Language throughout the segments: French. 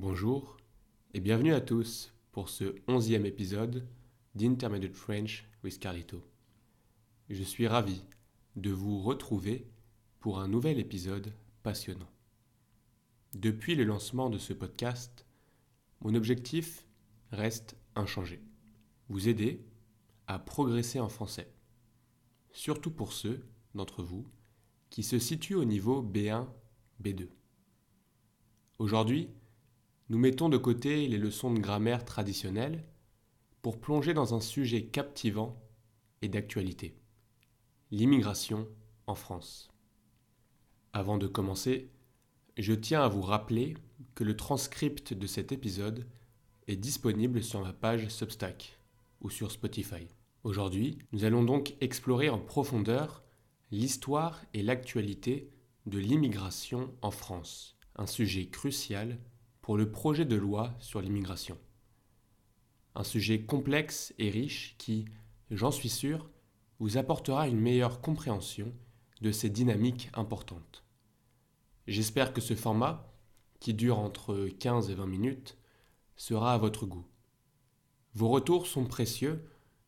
Bonjour et bienvenue à tous pour ce onzième épisode d'Intermediate French with Carlito. Je suis ravi de vous retrouver pour un nouvel épisode passionnant. Depuis le lancement de ce podcast, mon objectif reste inchangé. Vous aider à progresser en français. Surtout pour ceux d'entre vous qui se situent au niveau B1, B2. Aujourd'hui, nous mettons de côté les leçons de grammaire traditionnelles pour plonger dans un sujet captivant et d'actualité. L'immigration en France. Avant de commencer, je tiens à vous rappeler que le transcript de cet épisode est disponible sur ma page Substack ou sur Spotify. Aujourd'hui, nous allons donc explorer en profondeur l'histoire et l'actualité de l'immigration en France, un sujet crucial le projet de loi sur l'immigration. Un sujet complexe et riche qui, j'en suis sûr, vous apportera une meilleure compréhension de ces dynamiques importantes. J'espère que ce format, qui dure entre 15 et 20 minutes, sera à votre goût. Vos retours sont précieux,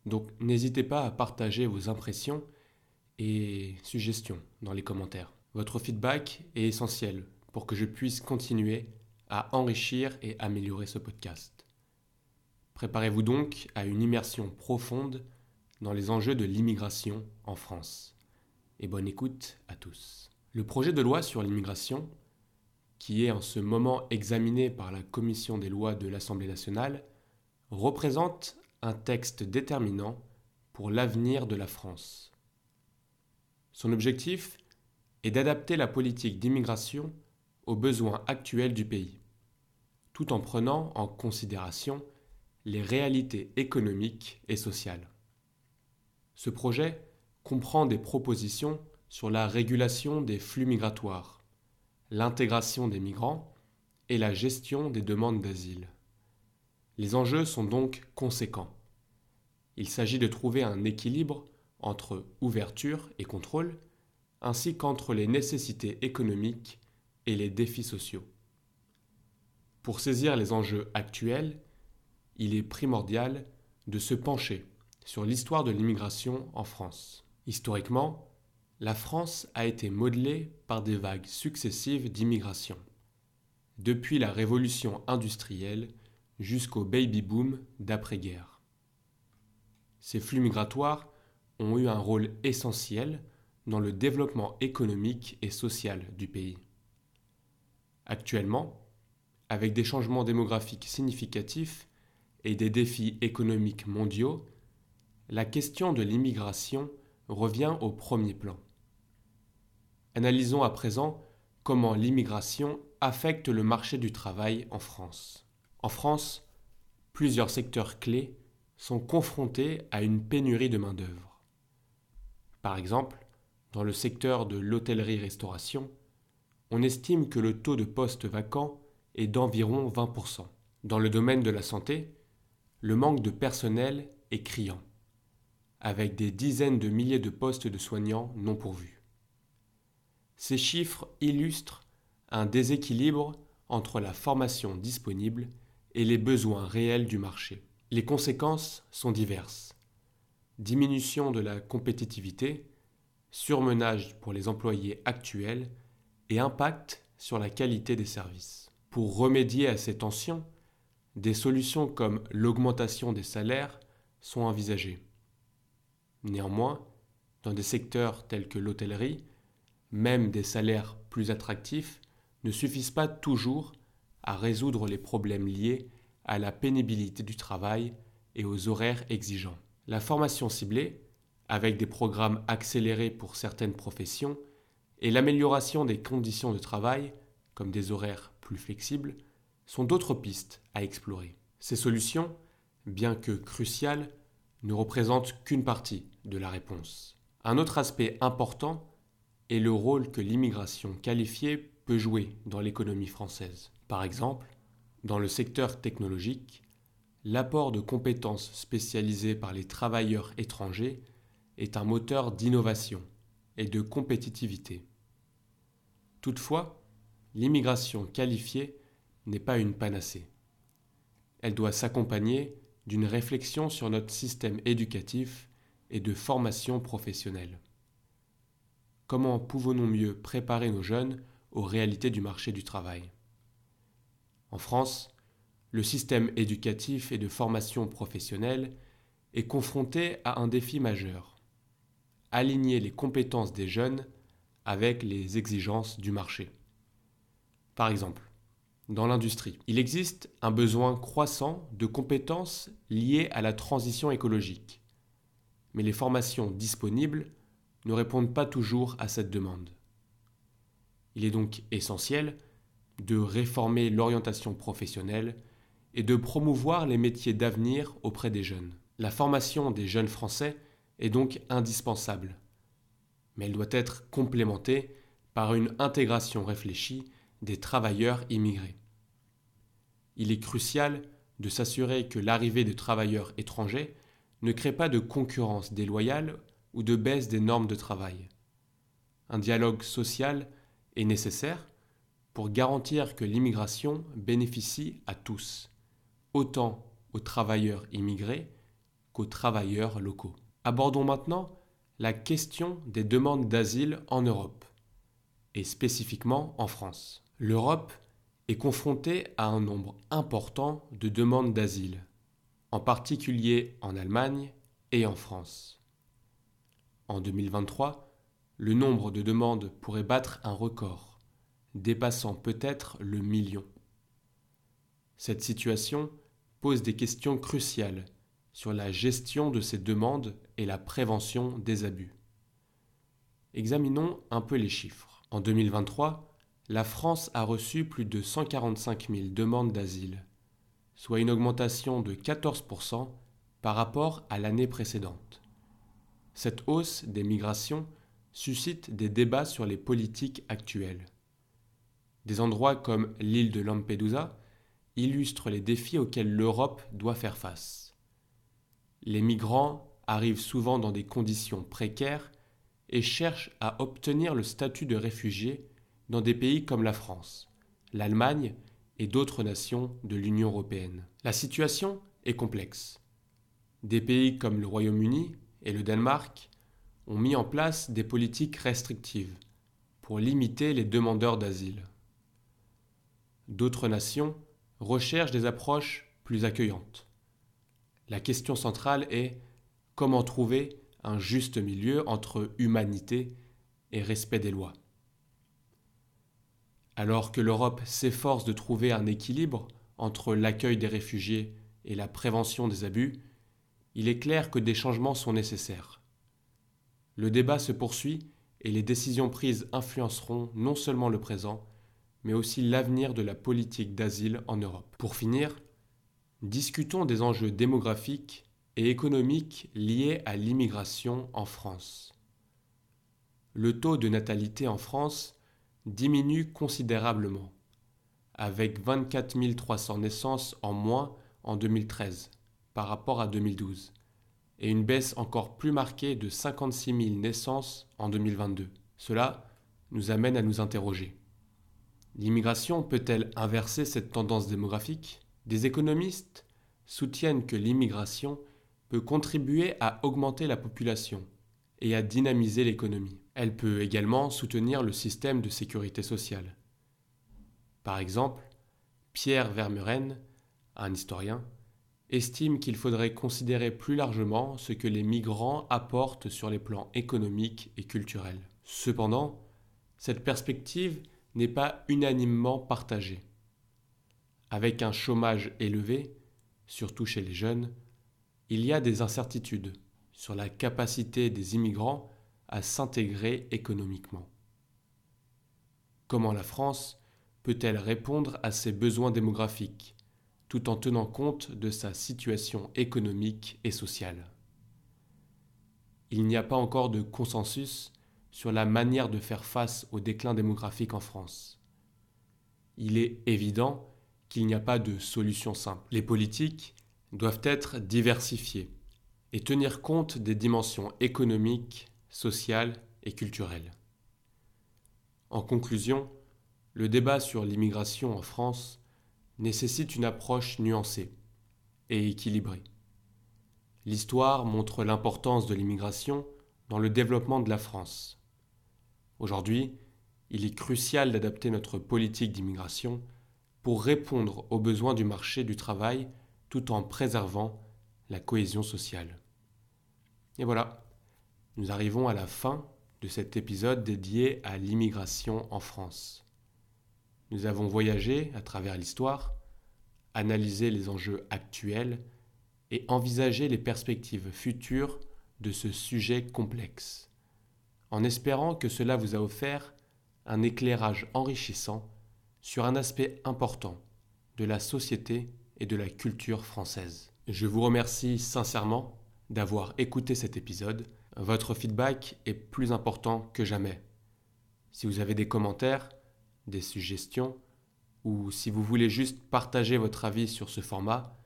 donc n'hésitez pas à partager vos impressions et suggestions dans les commentaires. Votre feedback est essentiel pour que je puisse continuer à enrichir et améliorer ce podcast. Préparez-vous donc à une immersion profonde dans les enjeux de l'immigration en France. Et bonne écoute à tous. Le projet de loi sur l'immigration, qui est en ce moment examiné par la Commission des lois de l'Assemblée nationale, représente un texte déterminant pour l'avenir de la France. Son objectif est d'adapter la politique d'immigration aux besoins actuels du pays tout en prenant en considération les réalités économiques et sociales. Ce projet comprend des propositions sur la régulation des flux migratoires, l'intégration des migrants et la gestion des demandes d'asile. Les enjeux sont donc conséquents. Il s'agit de trouver un équilibre entre ouverture et contrôle, ainsi qu'entre les nécessités économiques et les défis sociaux. Pour saisir les enjeux actuels, il est primordial de se pencher sur l'histoire de l'immigration en France. Historiquement, la France a été modelée par des vagues successives d'immigration, depuis la révolution industrielle jusqu'au baby-boom d'après-guerre. Ces flux migratoires ont eu un rôle essentiel dans le développement économique et social du pays. Actuellement, avec des changements démographiques significatifs et des défis économiques mondiaux, la question de l'immigration revient au premier plan. Analysons à présent comment l'immigration affecte le marché du travail en France. En France, plusieurs secteurs clés sont confrontés à une pénurie de main-d'œuvre. Par exemple, dans le secteur de l'hôtellerie-restauration, on estime que le taux de postes vacants d'environ 20%. Dans le domaine de la santé, le manque de personnel est criant, avec des dizaines de milliers de postes de soignants non pourvus. Ces chiffres illustrent un déséquilibre entre la formation disponible et les besoins réels du marché. Les conséquences sont diverses. Diminution de la compétitivité, surmenage pour les employés actuels et impact sur la qualité des services. Pour remédier à ces tensions, des solutions comme l'augmentation des salaires sont envisagées. Néanmoins, dans des secteurs tels que l'hôtellerie, même des salaires plus attractifs ne suffisent pas toujours à résoudre les problèmes liés à la pénibilité du travail et aux horaires exigeants. La formation ciblée, avec des programmes accélérés pour certaines professions, et l'amélioration des conditions de travail, comme des horaires plus flexibles, sont d'autres pistes à explorer. Ces solutions, bien que cruciales, ne représentent qu'une partie de la réponse. Un autre aspect important est le rôle que l'immigration qualifiée peut jouer dans l'économie française. Par exemple, dans le secteur technologique, l'apport de compétences spécialisées par les travailleurs étrangers est un moteur d'innovation et de compétitivité. Toutefois, l'immigration qualifiée n'est pas une panacée. Elle doit s'accompagner d'une réflexion sur notre système éducatif et de formation professionnelle. Comment pouvons-nous mieux préparer nos jeunes aux réalités du marché du travail? En France, le système éducatif et de formation professionnelle est confronté à un défi majeur. Aligner les compétences des jeunes avec les exigences du marché. Par exemple, dans l'industrie, il existe un besoin croissant de compétences liées à la transition écologique. Mais les formations disponibles ne répondent pas toujours à cette demande. Il est donc essentiel de réformer l'orientation professionnelle et de promouvoir les métiers d'avenir auprès des jeunes. La formation des jeunes Français est donc indispensable, mais elle doit être complémentée par une intégration réfléchie des travailleurs immigrés. Il est crucial de s'assurer que l'arrivée de travailleurs étrangers ne crée pas de concurrence déloyale ou de baisse des normes de travail. Un dialogue social est nécessaire pour garantir que l'immigration bénéficie à tous, autant aux travailleurs immigrés qu'aux travailleurs locaux. Abordons maintenant la question des demandes d'asile en Europe, et spécifiquement en France. L'Europe est confrontée à un nombre important de demandes d'asile, en particulier en Allemagne et en France. En 2023, le nombre de demandes pourrait battre un record, dépassant peut-être le million. Cette situation pose des questions cruciales sur la gestion de ces demandes et la prévention des abus. Examinons un peu les chiffres. En 2023, la France a reçu plus de 145 000 demandes d'asile, soit une augmentation de 14% par rapport à l'année précédente. Cette hausse des migrations suscite des débats sur les politiques actuelles. Des endroits comme l'île de Lampedusa illustrent les défis auxquels l'Europe doit faire face. Les migrants arrivent souvent dans des conditions précaires et cherchent à obtenir le statut de réfugié dans des pays comme la France, l'Allemagne et d'autres nations de l'Union européenne. La situation est complexe. Des pays comme le Royaume-Uni et le Danemark ont mis en place des politiques restrictives pour limiter les demandeurs d'asile. D'autres nations recherchent des approches plus accueillantes. La question centrale est comment trouver un juste milieu entre humanité et respect des lois. Alors que l'Europe s'efforce de trouver un équilibre entre l'accueil des réfugiés et la prévention des abus, il est clair que des changements sont nécessaires. Le débat se poursuit et les décisions prises influenceront non seulement le présent, mais aussi l'avenir de la politique d'asile en Europe. Pour finir, discutons des enjeux démographiques et économiques liés à l'immigration en France. Le taux de natalité en France diminue considérablement, avec 24 300 naissances en moins en 2013 par rapport à 2012, et une baisse encore plus marquée de 56 000 naissances en 2022. Cela nous amène à nous interroger. L'immigration peut-elle inverser cette tendance démographique? Des économistes soutiennent que l'immigration peut contribuer à augmenter la population et à dynamiser l'économie. Elle peut également soutenir le système de sécurité sociale. Par exemple, Pierre Vermeuren, un historien, estime qu'il faudrait considérer plus largement ce que les migrants apportent sur les plans économiques et culturels. Cependant, cette perspective n'est pas unanimement partagée. Avec un chômage élevé, surtout chez les jeunes, il y a des incertitudes sur la capacité des immigrants à s'intégrer économiquement. Comment la France peut-elle répondre à ses besoins démographiques tout en tenant compte de sa situation économique et sociale? Il n'y a pas encore de consensus sur la manière de faire face au déclin démographique en France. Il est évident qu'il n'y a pas de solution simple. Les politiques doivent être diversifiées et tenir compte des dimensions économiques, sociales et culturelles. En conclusion, le débat sur l'immigration en France nécessite une approche nuancée et équilibrée. L'histoire montre l'importance de l'immigration dans le développement de la France. Aujourd'hui, il est crucial d'adapter notre politique d'immigration pour répondre aux besoins du marché du travail tout en préservant la cohésion sociale. Et voilà, nous arrivons à la fin de cet épisode dédié à l'immigration en France. Nous avons voyagé à travers l'histoire, analysé les enjeux actuels et envisagé les perspectives futures de ce sujet complexe, en espérant que cela vous a offert un éclairage enrichissant sur un aspect important de la société et de la culture française. Je vous remercie sincèrement d'avoir écouté cet épisode. Votre feedback est plus important que jamais. Si vous avez des commentaires, des suggestions, ou si vous voulez juste partager votre avis sur ce format,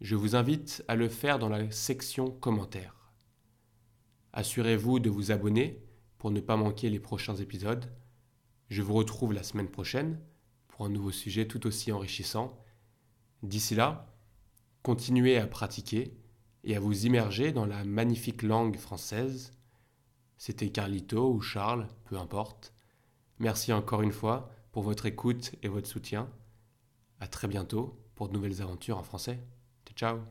je vous invite à le faire dans la section commentaires. Assurez-vous de vous abonner pour ne pas manquer les prochains épisodes. Je vous retrouve la semaine prochaine pour un nouveau sujet tout aussi enrichissant. D'ici là, continuez à pratiquer et à vous immerger dans la magnifique langue française. C'était Carlito ou Charles, peu importe. Merci encore une fois pour votre écoute et votre soutien. À très bientôt pour de nouvelles aventures en français. Ciao